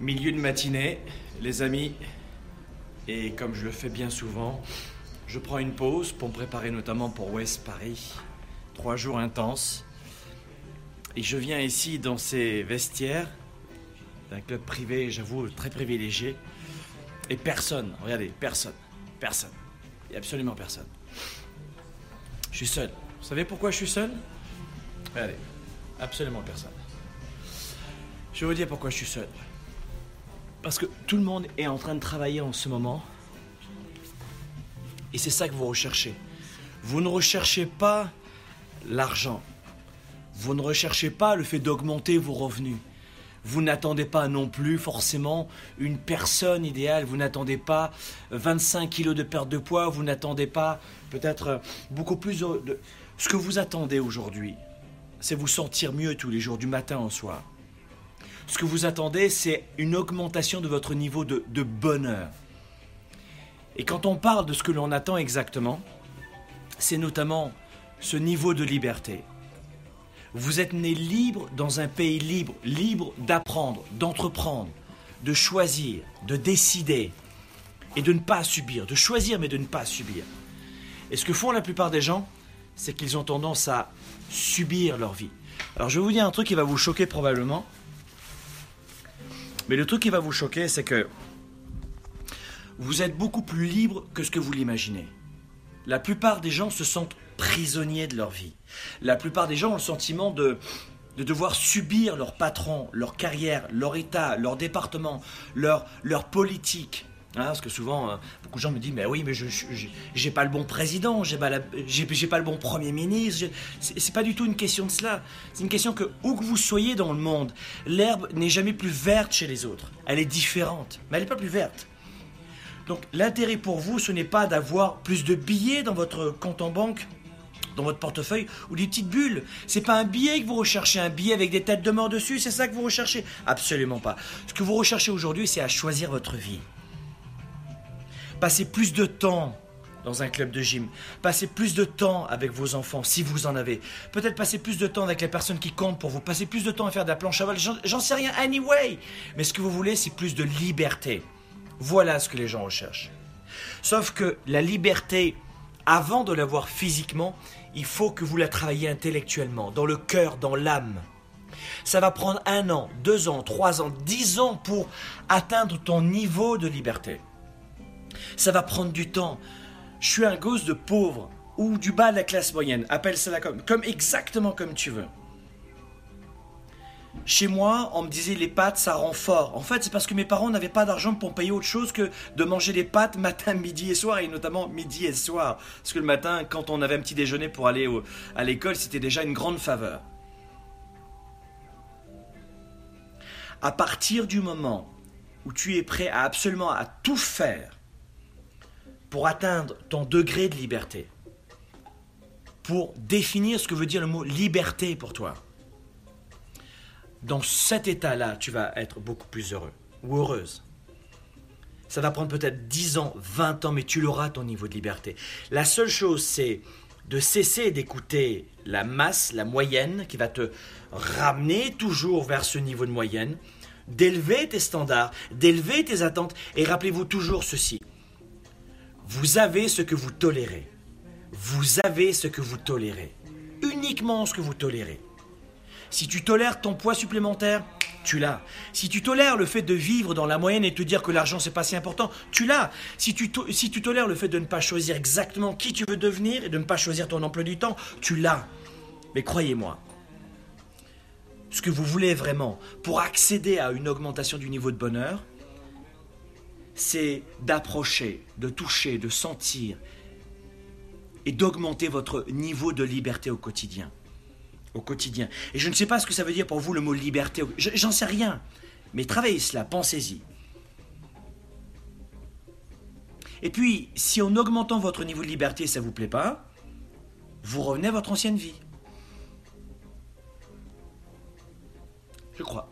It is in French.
Milieu de matinée, les amis, et comme je le fais bien souvent, je prends une pause pour me préparer notamment pour West Paris. Trois jours intenses. Et je viens ici dans ces vestiaires d'un club privé, j'avoue, très privilégié. Et personne, regardez, personne, personne. Absolument personne. Je suis seul. Vous savez pourquoi je suis seul? Regardez, absolument personne. Je vais vous dire pourquoi je suis seul. Parce que tout le monde est en train de travailler en ce moment. Et c'est ça que vous recherchez. Vous ne recherchez pas l'argent. Vous ne recherchez pas le fait d'augmenter vos revenus. Vous n'attendez pas non plus forcément une personne idéale. Vous n'attendez pas 25 kilos de perte de poids. Vous n'attendez pas peut-être beaucoup plus de... Ce que vous attendez aujourd'hui, c'est vous sentir mieux tous les jours, du matin au soir. Ce que vous attendez, c'est une augmentation de votre niveau de, bonheur. Et quand on parle de ce que l'on attend exactement, c'est notamment ce niveau de liberté. Vous êtes né libre dans un pays libre, libre d'apprendre, d'entreprendre, de choisir, de décider et de ne pas subir, de choisir mais de ne pas subir. Et ce que font la plupart des gens, c'est qu'ils ont tendance à subir leur vie. Alors je vais vous dire un truc qui va vous choquer probablement. Mais le truc qui va vous choquer, c'est que vous êtes beaucoup plus libre que ce que vous l'imaginez. La plupart des gens se sentent prisonniers de leur vie. La plupart des gens ont le sentiment de, de devoir subir leur patron, leur carrière, leur état, leur département, leur politique. Hein, parce que souvent, euh, beaucoup de gens me disent Mais oui, mais je n'ai pas le bon président, j'ai pas, pas le bon premier ministre. C'est pas du tout une question de cela. C'est une question que, où que vous soyez dans le monde, l'herbe n'est jamais plus verte chez les autres. Elle est différente, mais elle n'est pas plus verte. Donc l'intérêt pour vous, ce n'est pas d'avoir plus de billets dans votre compte en banque, dans votre portefeuille ou des petites bulles. C'est pas un billet que vous recherchez, un billet avec des têtes de mort dessus, c'est ça que vous recherchez Absolument pas. Ce que vous recherchez aujourd'hui, c'est à choisir votre vie. Passez plus de temps dans un club de gym. Passez plus de temps avec vos enfants, si vous en avez. Peut-être passer plus de temps avec les personnes qui comptent pour vous. Passez plus de temps à faire de la planche à voile. J'en sais rien, anyway. Mais ce que vous voulez, c'est plus de liberté. Voilà ce que les gens recherchent. Sauf que la liberté, avant de l'avoir physiquement, il faut que vous la travailliez intellectuellement, dans le cœur, dans l'âme. Ça va prendre un an, deux ans, trois ans, dix ans pour atteindre ton niveau de liberté. Ça va prendre du temps. Je suis un gosse de pauvre ou du bas de la classe moyenne, appelle cela comme, comme exactement comme tu veux. Chez moi, on me disait les pâtes, ça rend fort. En fait, c'est parce que mes parents n'avaient pas d'argent pour payer autre chose que de manger des pâtes matin, midi et soir, et notamment midi et soir. Parce que le matin, quand on avait un petit déjeuner pour aller à l'école, c'était déjà une grande faveur. À partir du moment où tu es prêt à absolument à tout faire pour atteindre ton degré de liberté, pour définir ce que veut dire le mot liberté pour toi, dans cet état-là, tu vas être beaucoup plus heureux ou heureuse. Ça va prendre peut-être 10 ans, 20 ans, mais tu l'auras ton niveau de liberté. La seule chose, c'est de cesser d'écouter la masse, la moyenne, qui va te ramener toujours vers ce niveau de moyenne, d'élever tes standards, d'élever tes attentes, et rappelez-vous toujours ceci. Vous avez ce que vous tolérez. Vous avez ce que vous tolérez. Uniquement ce que vous tolérez. Si tu tolères ton poids supplémentaire, tu l'as. Si tu tolères le fait de vivre dans la moyenne et te dire que l'argent c'est pas si important, tu l'as. Si tu, si tu tolères le fait de ne pas choisir exactement qui tu veux devenir et de ne pas choisir ton emploi du temps, tu l'as. Mais croyez-moi, ce que vous voulez vraiment pour accéder à une augmentation du niveau de bonheur, c'est d'approcher, de toucher, de sentir et d'augmenter votre niveau de liberté au quotidien au quotidien. Et je ne sais pas ce que ça veut dire pour vous le mot liberté. J'en sais rien. Mais travaillez cela, pensez-y. Et puis, si en augmentant votre niveau de liberté, ça ne vous plaît pas, vous revenez à votre ancienne vie. Je crois.